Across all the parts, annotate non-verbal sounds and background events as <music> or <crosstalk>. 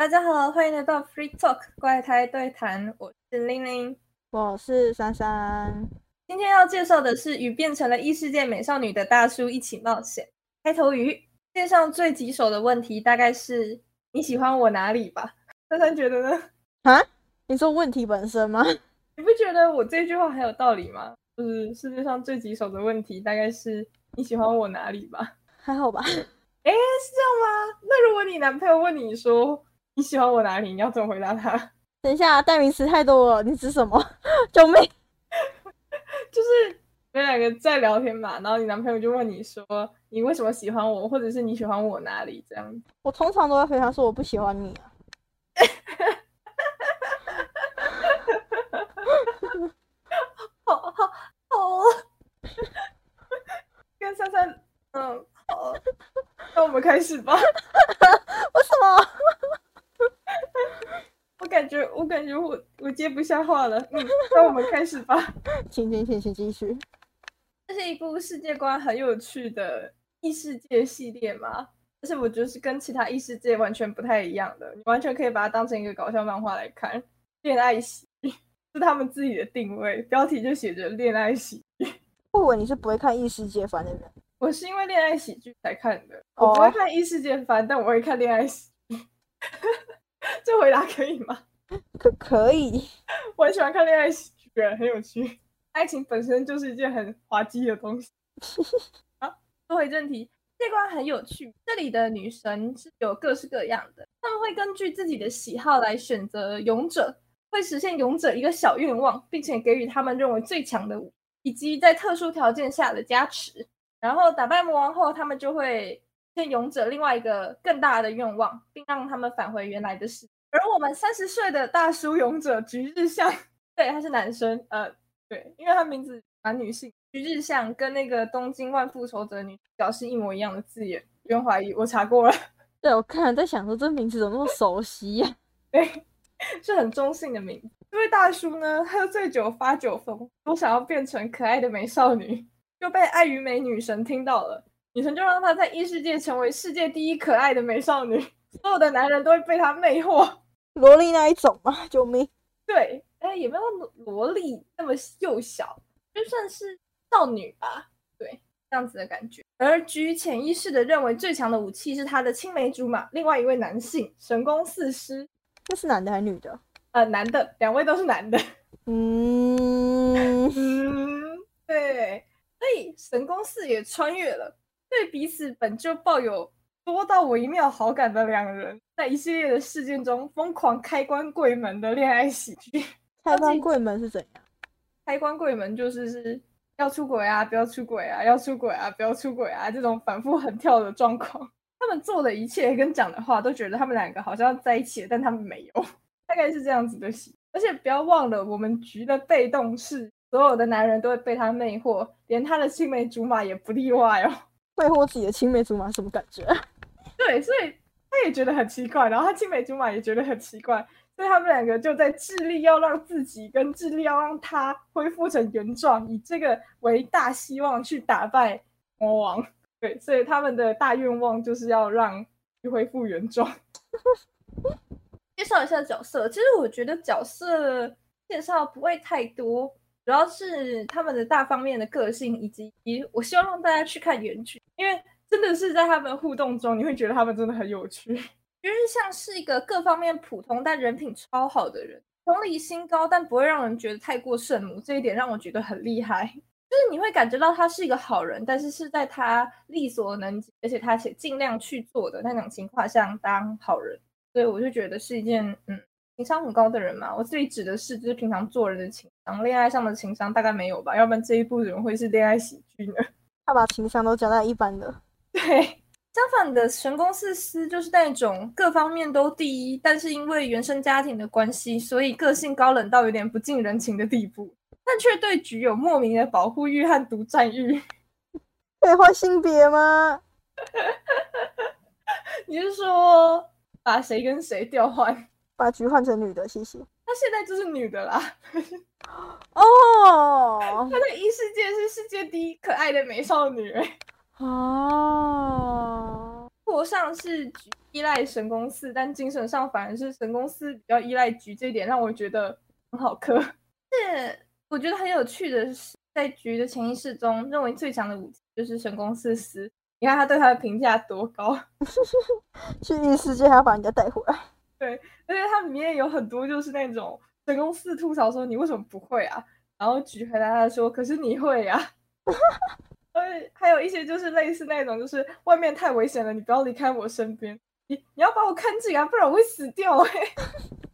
大家好，欢迎来到 Free Talk 怪胎对谈，我是玲玲，我是珊珊。今天要介绍的是与变成了异世界美少女的大叔一起冒险。开头语，世界上最棘手的问题大概是你喜欢我哪里吧？珊珊觉得呢？啊？你说问题本身吗？<laughs> 你不觉得我这句话很有道理吗？就是世界上最棘手的问题大概是你喜欢我哪里吧？还好吧？哎，是这样吗？那如果你男朋友问你说你喜欢我哪里，你要怎么回答他？<laughs> 等一下，代名词太多了，你指什么？<laughs> 救命！<laughs> 就是你们两个在聊天嘛，然后你男朋友就问你说你为什么喜欢我，或者是你喜欢我哪里这样。我通常都会回答说我不喜欢你啊。好好好，跟珊珊，嗯，好。那我们开始吧。为什么？我感觉，我感觉我我接不下话了。嗯，那我们开始吧。<laughs> 请请请请继续。这是一部世界观很有趣的异世界系列嘛？但是我觉得是跟其他异世界完全不太一样的。你完全可以把它当成一个搞笑漫画来看。恋爱喜剧是他们自己的定位，标题就写着恋爱喜剧。不文，你是不会看异世界番的人。我是因为恋爱喜剧才看的，我不会看异世界番，但我会看恋爱喜剧。<laughs> 这回答可以吗？可可以，<laughs> 我很喜欢看恋爱喜剧，很有趣。爱情本身就是一件很滑稽的东西。<laughs> 好，说回正题，这关很有趣。这里的女神是有各式各样的，他们会根据自己的喜好来选择勇者，会实现勇者一个小愿望，并且给予他们认为最强的武，以及在特殊条件下的加持。然后打败魔王后，他们就会欠勇者另外一个更大的愿望，并让他们返回原来的世界。而我们三十岁的大叔勇者菊日向，对，他是男生，呃，对，因为他名字蛮女性。菊日向跟那个东京万复仇者女主角是一模一样的字眼，不用怀疑，我查过了。<laughs> 对，我看了在想说这名字怎么那么熟悉呀？<laughs> 对，是很中性的名字。这位大叔呢，喝醉酒发酒疯，都想要变成可爱的美少女。就被爱与美女神听到了，女神就让她在异世界成为世界第一可爱的美少女，所有的男人都会被她魅惑，萝莉那一种吗？<laughs> 救命！对，哎，也没有萝莉那么幼小，就算是少女吧，对，这样子的感觉。而居潜意识的认为最强的武器是他的青梅竹马，另外一位男性神宫四师，这是男的还是女的？呃，男的，两位都是男的。嗯 <laughs> 嗯，对。所以神宫四也穿越了，对彼此本就抱有多到微妙好感的两人，在一系列的事件中疯狂开关柜门的恋爱喜剧。<laughs> 开关柜门是怎样？开关柜门就是是要出轨啊，不要出轨啊，要出轨啊，不要出轨啊，这种反复横跳的状况。他们做的一切跟讲的话，都觉得他们两个好像在一起了，但他们没有，大概是这样子的戏。而且不要忘了，我们局的被动是。所有的男人都会被他魅惑，连他的青梅竹马也不例外哦。魅惑自己的青梅竹马什么感觉？<laughs> 对，所以他也觉得很奇怪，然后他青梅竹马也觉得很奇怪，所以他们两个就在致力要让自己跟致力要让他恢复成原状，以这个为大希望去打败魔王。<laughs> 对，所以他们的大愿望就是要让去恢复原状。介绍一下角色，其实我觉得角色介绍不会太多。主要是他们的大方面的个性，以及我希望让大家去看原剧，因为真的是在他们互动中，你会觉得他们真的很有趣。<laughs> 就是像是一个各方面普通但人品超好的人，同理心高但不会让人觉得太过圣母，这一点让我觉得很厉害。<laughs> 就是你会感觉到他是一个好人，但是是在他力所能及，而且他且尽量去做的那种情况下当好人，所以我就觉得是一件嗯。情商很高的人嘛，我自己指的是就是平常做人的情商，恋爱上的情商大概没有吧，要不然这一部怎么会是恋爱喜剧呢？<laughs> 他把情商都讲在一般的。<laughs> 对，相反的神宫四司就是那种各方面都第一，但是因为原生家庭的关系，所以个性高冷到有点不近人情的地步，但却对局有莫名的保护欲和独占欲。可以换性别吗？<laughs> 你是说把谁跟谁调换？把菊换成女的，谢谢。她现在就是女的啦。<laughs> 哦，她在异世界是世界第一可爱的美少女。<laughs> 哦，活上是菊依赖神宫寺，但精神上反而是神宫寺比较依赖菊，这一点让我觉得很好磕。是我觉得很有趣的是，在菊的潜意识中，认为最强的武器就是神宫寺司。你看他对他的评价多高，<laughs> 去异世界还要把人家带回来。对，而且它里面有很多就是那种神宫寺吐槽说你为什么不会啊，然后举回答他说可是你会呀。<laughs> 呃，还有一些就是类似那种，就是外面太危险了，你不要离开我身边，你你要把我看紧啊，不然我会死掉哎。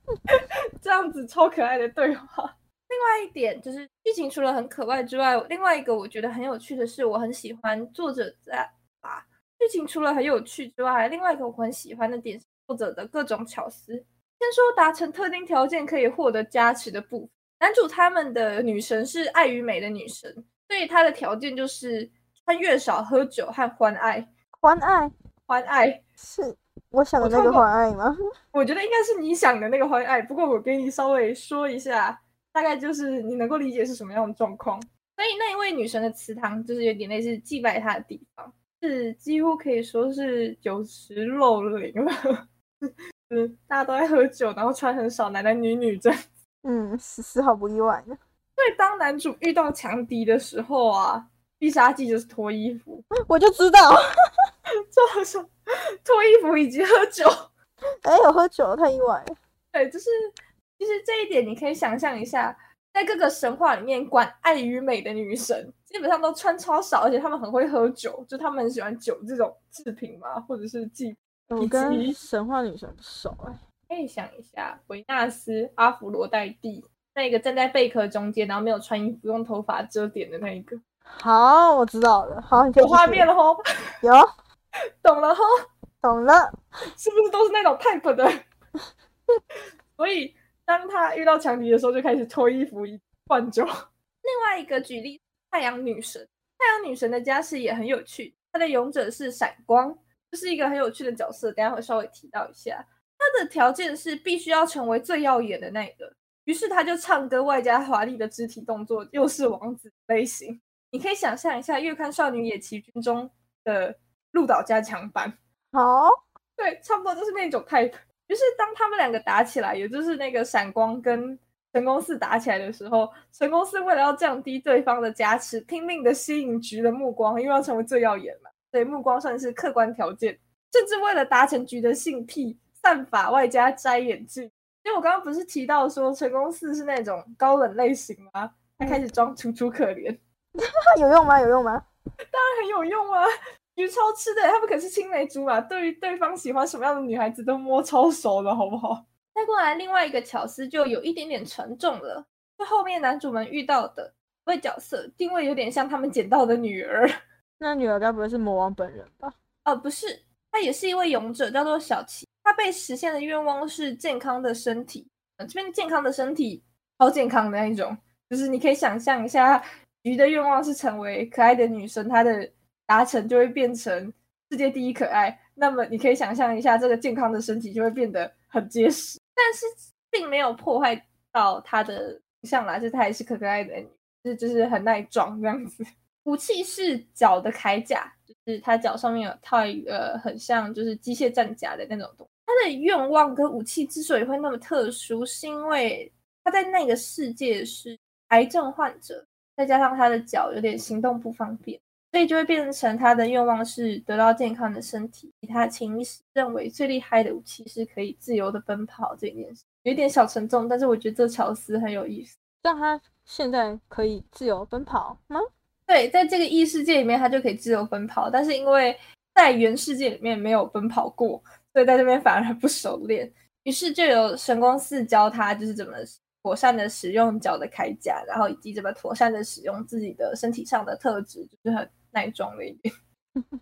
<laughs> 这样子超可爱的对话。另外一点就是剧情除了很可爱之外，另外一个我觉得很有趣的是，我很喜欢作者在把剧情除了很有趣之外，另外一个我很喜欢的点，作者的各种巧思。先说达成特定条件可以获得加持的部分，男主他们的女神是爱与美的女神，所以他的条件就是穿越少、喝酒和欢爱。欢爱，欢爱是我想的那个欢爱吗？<laughs> 我觉得应该是你想的那个欢爱，不过我给你稍微说一下。大概就是你能够理解是什么样的状况，所以那一位女神的祠堂就是有点类似祭拜她的地方，是几乎可以说是酒池肉林了。<laughs> 嗯，大家都在喝酒，然后穿很少，男男女女这样。嗯，丝丝毫不意外的。<laughs> 所以当男主遇到强敌的时候啊，必杀技就是脱衣服。<laughs> 我就知道，就好像脱衣服以及喝酒。哎，有喝酒太意外了。对，就是。其实这一点你可以想象一下，在各个神话里面，管爱与美的女神基本上都穿超少，而且她们很会喝酒，就她们很喜欢酒这种制品嘛，或者是祭。我跟神话女神不熟哎，可以想一下，维纳斯、阿芙罗黛蒂，那个站在贝壳中间，然后没有穿衣服，用头发遮点的那一个。好，我知道了。好，有画面了吼。有，懂了吼。懂了，是不是都是那种 type 的？<laughs> 所以。当他遇到强敌的时候，就开始脱衣服换装。<laughs> 另外一个举例，太阳女神。太阳女神的家世也很有趣，她的勇者是闪光，这是一个很有趣的角色。等下会稍微提到一下。他的条件是必须要成为最耀眼的那个，于是他就唱歌外加华丽的肢体动作，又是王子类型。你可以想象一下《月刊少女野崎君》中的鹿岛加强版。好，<laughs> 对，差不多就是那种 type。于是，当他们两个打起来，也就是那个闪光跟神宫寺打起来的时候，神宫寺为了要降低对方的加持，拼命的吸引菊的目光，因为要成为最耀眼嘛，所以目光算是客观条件。甚至为了达成局的性癖，散发外加摘眼镜。因为我刚刚不是提到说神宫寺是那种高冷类型吗？他开始装楚楚可怜，<laughs> 有用吗？有用吗？<laughs> 当然很有用啊。鱼超吃的，他们可是青梅竹马，对于对方喜欢什么样的女孩子都摸超熟了，好不好？再过来另外一个巧思就有一点点沉重了，就后面男主们遇到的位角色定位有点像他们捡到的女儿。那女儿该不会是魔王本人吧？哦，不是，她也是一位勇者，叫做小琪。她被实现的愿望是健康的身体，呃，这边健康的身体超健康的那一种，就是你可以想象一下，鱼的愿望是成为可爱的女生，她的。达成就会变成世界第一可爱，那么你可以想象一下，这个健康的身体就会变得很结实，但是并没有破坏到她的形象啦，就他还是可可爱的，就是就是很耐撞这样子。武器是脚的铠甲，就是他脚上面有套一个很像就是机械战甲的那种东西。他的愿望跟武器之所以会那么特殊，是因为他在那个世界是癌症患者，再加上他的脚有点行动不方便。所以就会变成他的愿望是得到健康的身体。他潜意识认为最厉害的武器是可以自由的奔跑这件事，有点小沉重，但是我觉得这乔斯很有意思。但他现在可以自由奔跑吗？对，在这个异世界里面，他就可以自由奔跑。但是因为在原世界里面没有奔跑过，所以在这边反而不熟练。于是就有神光寺教他，就是怎么妥善的使用脚的铠甲，然后以及怎么妥善的使用自己的身体上的特质，就是很。耐装了一点。<laughs>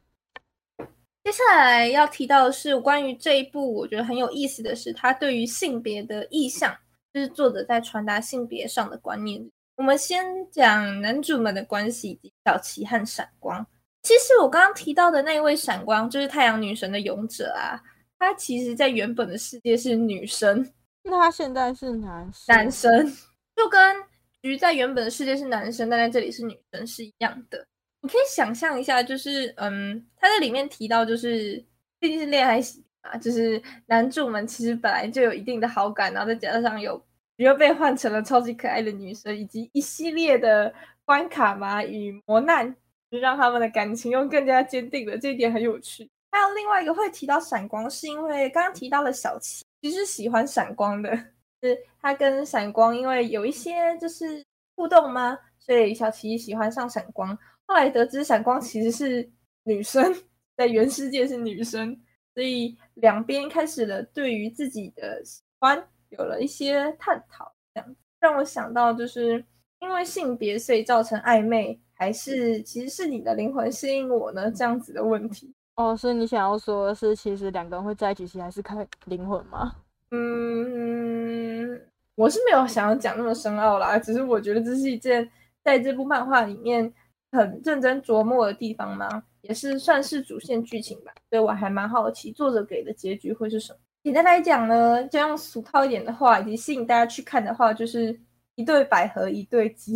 接下来要提到的是关于这一部，我觉得很有意思的是，他对于性别的意向，就是作者在传达性别上的观念。我们先讲男主们的关系，以及小琪和闪光。其实我刚刚提到的那位闪光，就是太阳女神的勇者啊，他其实在原本的世界是女生，那他现在是男男生，就跟鱼在原本的世界是男生，但在这里是女生是一样的。你可以想象一下，就是嗯，他在里面提到，就是毕竟是恋爱喜啊，就是男主们其实本来就有一定的好感，然后再加上有又被换成了超级可爱的女生，以及一系列的关卡嘛与磨难，就让他们的感情又更加坚定了。这一点很有趣。还有另外一个会提到闪光，是因为刚刚提到了小七，其实喜欢闪光的，是他跟闪光因为有一些就是互动吗？所以小七喜欢上闪光。后来得知闪光其实是女生，在原世界是女生，所以两边开始了对于自己的喜欢有了一些探讨。这样让我想到，就是因为性别所以造成暧昧，还是其实是你的灵魂吸引我呢？这样子的问题。哦，所以你想要说的是，其实两个人会在一起，其实还是看灵魂吗？嗯，我是没有想要讲那么深奥啦，只是我觉得这是一件在这部漫画里面。很认真琢磨的地方嘛？也是算是主线剧情吧，所以我还蛮好奇作者给的结局会是什么。简单来讲呢，就用俗套一点的话，以及吸引大家去看的话，就是一对百合一对鸡，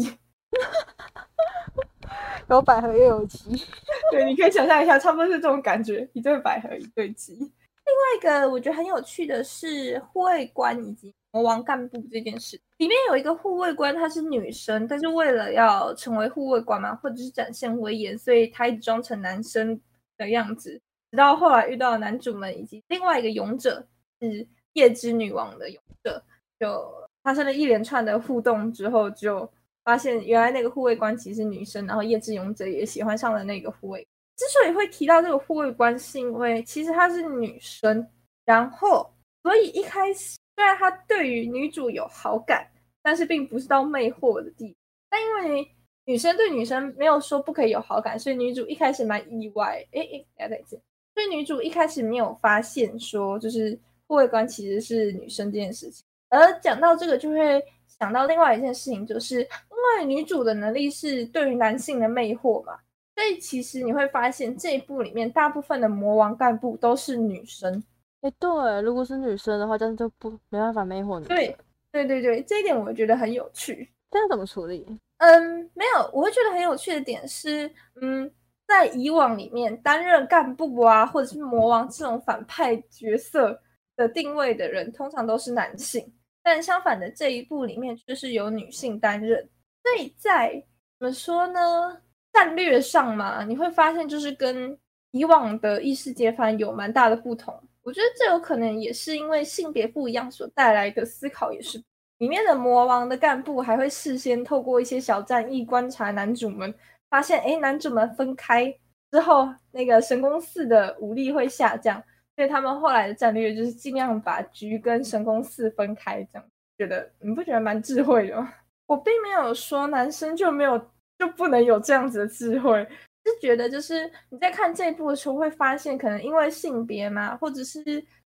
<laughs> 有百合又有鸡。<laughs> 对，你可以想象一下，差不多是这种感觉，一对百合一对鸡。另外一个我觉得很有趣的是护卫官以及。魔王干部这件事里面有一个护卫官，她是女生，但是为了要成为护卫官嘛，或者是展现威严，所以她一直装成男生的样子。直到后来遇到男主们以及另外一个勇者是夜之女王的勇者，就发生了一连串的互动之后，就发现原来那个护卫官其实是女生，然后夜之勇者也喜欢上了那个护卫。之所以会提到这个护卫官，是因为其实她是女生，然后所以一开始。虽然她对于女主有好感，但是并不是到魅惑的地步。但因为女生对女生没有说不可以有好感，所以女主一开始蛮意外。哎哎，大家再见。所以女主一开始没有发现说，就是护卫官其实是女生这件事情。而讲到这个，就会想到另外一件事情，就是因为女主的能力是对于男性的魅惑嘛，所以其实你会发现这一部里面大部分的魔王干部都是女生。哎，对，如果是女生的话，这样就不没办法魅惑你。对，对对对，这一点我觉得很有趣。这样怎么处理？嗯，没有，我会觉得很有趣的点是，嗯，在以往里面担任干部啊，或者是魔王这种反派角色的定位的人，通常都是男性。但相反的这一部里面，却是由女性担任。所以在怎么说呢？战略上嘛，你会发现就是跟以往的异世界番有蛮大的不同。我觉得这有可能也是因为性别不一样所带来的思考，也是里面的魔王的干部还会事先透过一些小战役观察男主们，发现哎，男主们分开之后，那个神宫寺的武力会下降，所以他们后来的战略就是尽量把局跟神宫寺分开，这样觉得你不觉得蛮智慧的吗？我并没有说男生就没有就不能有这样子的智慧。是觉得，就是你在看这一部的时候，会发现可能因为性别嘛，或者是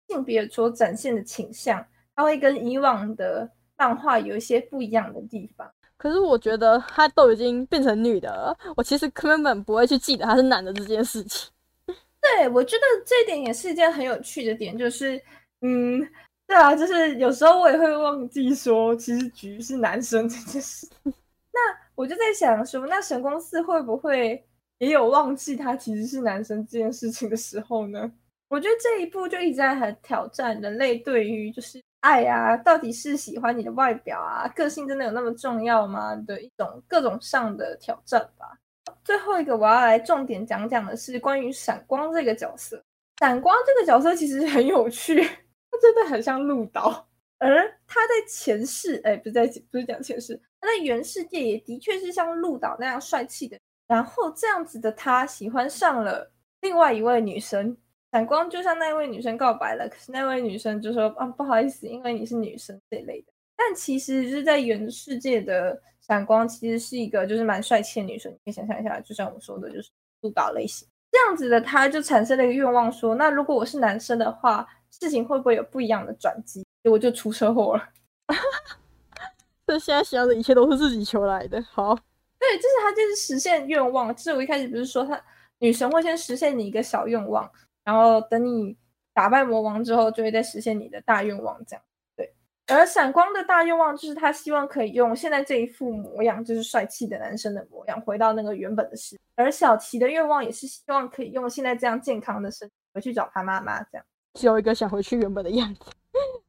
性别所展现的倾向，它会跟以往的漫画有一些不一样的地方。可是我觉得他都已经变成女的了，我其实根本不会去记得他是男的这件事情。对，我觉得这一点也是一件很有趣的点，就是，嗯，对啊，就是有时候我也会忘记说，其实菊是男生这件事。那我就在想说，那神宫寺会不会？也有忘记他其实是男生这件事情的时候呢。我觉得这一步就一直在很挑战人类对于就是爱啊，到底是喜欢你的外表啊，个性真的有那么重要吗的一种各种上的挑战吧。最后一个我要来重点讲讲的是关于闪光这个角色。闪光这个角色其实很有趣，他真的很像鹿岛，而他在前世，哎，不是在不是讲前世，他在原世界也的确是像鹿岛那样帅气的。然后这样子的他喜欢上了另外一位女生，闪光就向那位女生告白了。可是那位女生就说：“啊，不好意思，因为你是女生这类的。”但其实就是在原世界的闪光其实是一个就是蛮帅气的女生。你可以想象一下，就像我说的，就是督导类型这样子的，他就产生了一个愿望，说：“那如果我是男生的话，事情会不会有不一样的转机？”结果就出车祸了。<laughs> 这现在想的一切都是自己求来的。好。对，就是他，就是实现愿望。就是我一开始不是说，他女神会先实现你一个小愿望，然后等你打败魔王之后，就会再实现你的大愿望。这样，对。而闪光的大愿望就是他希望可以用现在这一副模样，就是帅气的男生的模样，回到那个原本的世界。而小琪的愿望也是希望可以用现在这样健康的身体回去找他妈妈，这样。只有一个想回去原本的样子，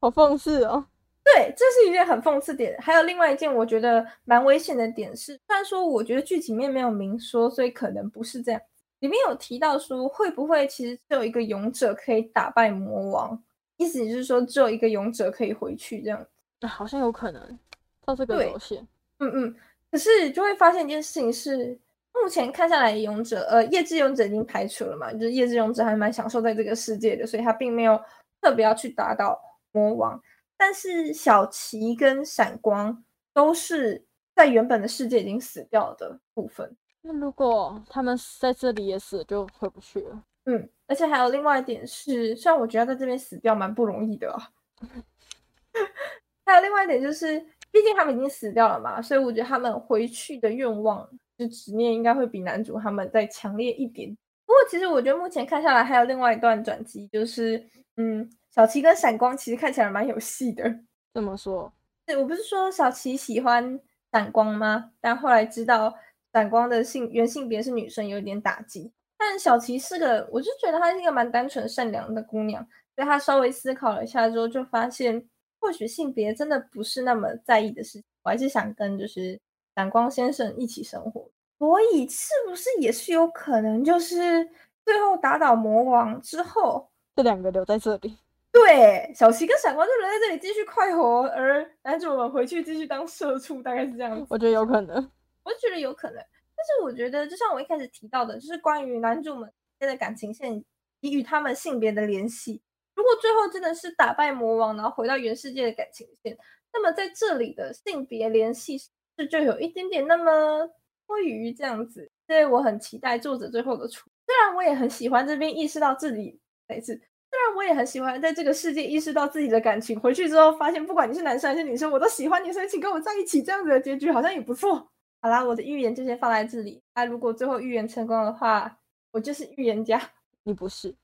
好讽刺哦。对，这是一件很讽刺点。还有另外一件我觉得蛮危险的点是，虽然说我觉得剧情面没有明说，所以可能不是这样。里面有提到说，会不会其实只有一个勇者可以打败魔王？意思就是说，只有一个勇者可以回去这样。子好像有可能到这个流线。嗯嗯。可是就会发现一件事情是，目前看下来，勇者呃，夜之勇者已经排除了嘛，就是夜之勇者还蛮享受在这个世界的，所以他并没有特别要去打倒魔王。但是小琪跟闪光都是在原本的世界已经死掉的部分。那如果他们在这里也死，就回不去了。嗯，而且还有另外一点是，虽然我觉得在这边死掉蛮不容易的啊。<laughs> 还有另外一点就是，毕竟他们已经死掉了嘛，所以我觉得他们回去的愿望，就执念应该会比男主他们再强烈一点。不过其实我觉得目前看下来，还有另外一段转机，就是嗯，小琪跟闪光其实看起来蛮有戏的。怎么说？对我不是说小琪喜欢闪光吗？但后来知道。闪光的性原性别是女生，有点打击。但小琪是个，我就觉得她是一个蛮单纯善良的姑娘。所以她稍微思考了一下之后，就发现或许性别真的不是那么在意的事情。我还是想跟就是闪光先生一起生活。所以是不是也是有可能，就是最后打倒魔王之后，这两个留在这里？<laughs> 对，小琪跟闪光就留在这里继续快活，而男主们回去继续当社畜，大概是这样子。我觉得有可能。我觉得有可能，但是我觉得就像我一开始提到的，就是关于男主们之间的感情线以与他们性别的联系。如果最后真的是打败魔王，然后回到原世界的感情线，那么在这里的性别联系是就有一点点那么多余这样子。所以我很期待作者最后的出。虽然我也很喜欢这边意识到自己每次，虽然我也很喜欢在这个世界意识到自己的感情，回去之后发现不管你是男生还是女生，我都喜欢你，所以请跟我在一起，这样子的结局好像也不错。好啦，我的预言就先放在这里。啊，如果最后预言成功的话，我就是预言家。<laughs> 你不是？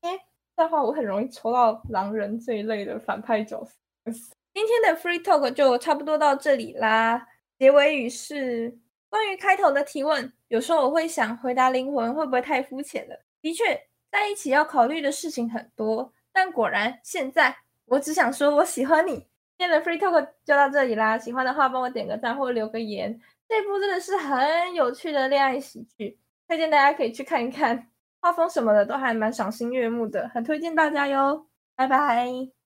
哎，这样的话我很容易抽到狼人这一类的反派角色。<laughs> 今天的 free talk 就差不多到这里啦。结尾语是关于开头的提问。有时候我会想，回答灵魂会不会太肤浅了？的确，在一起要考虑的事情很多。但果然，现在我只想说，我喜欢你。今天的 free talk 就到这里啦，喜欢的话帮我点个赞或留个言。这部真的是很有趣的恋爱喜剧，推荐大家可以去看一看，画风什么的都还蛮赏心悦目的，很推荐大家哟。拜拜。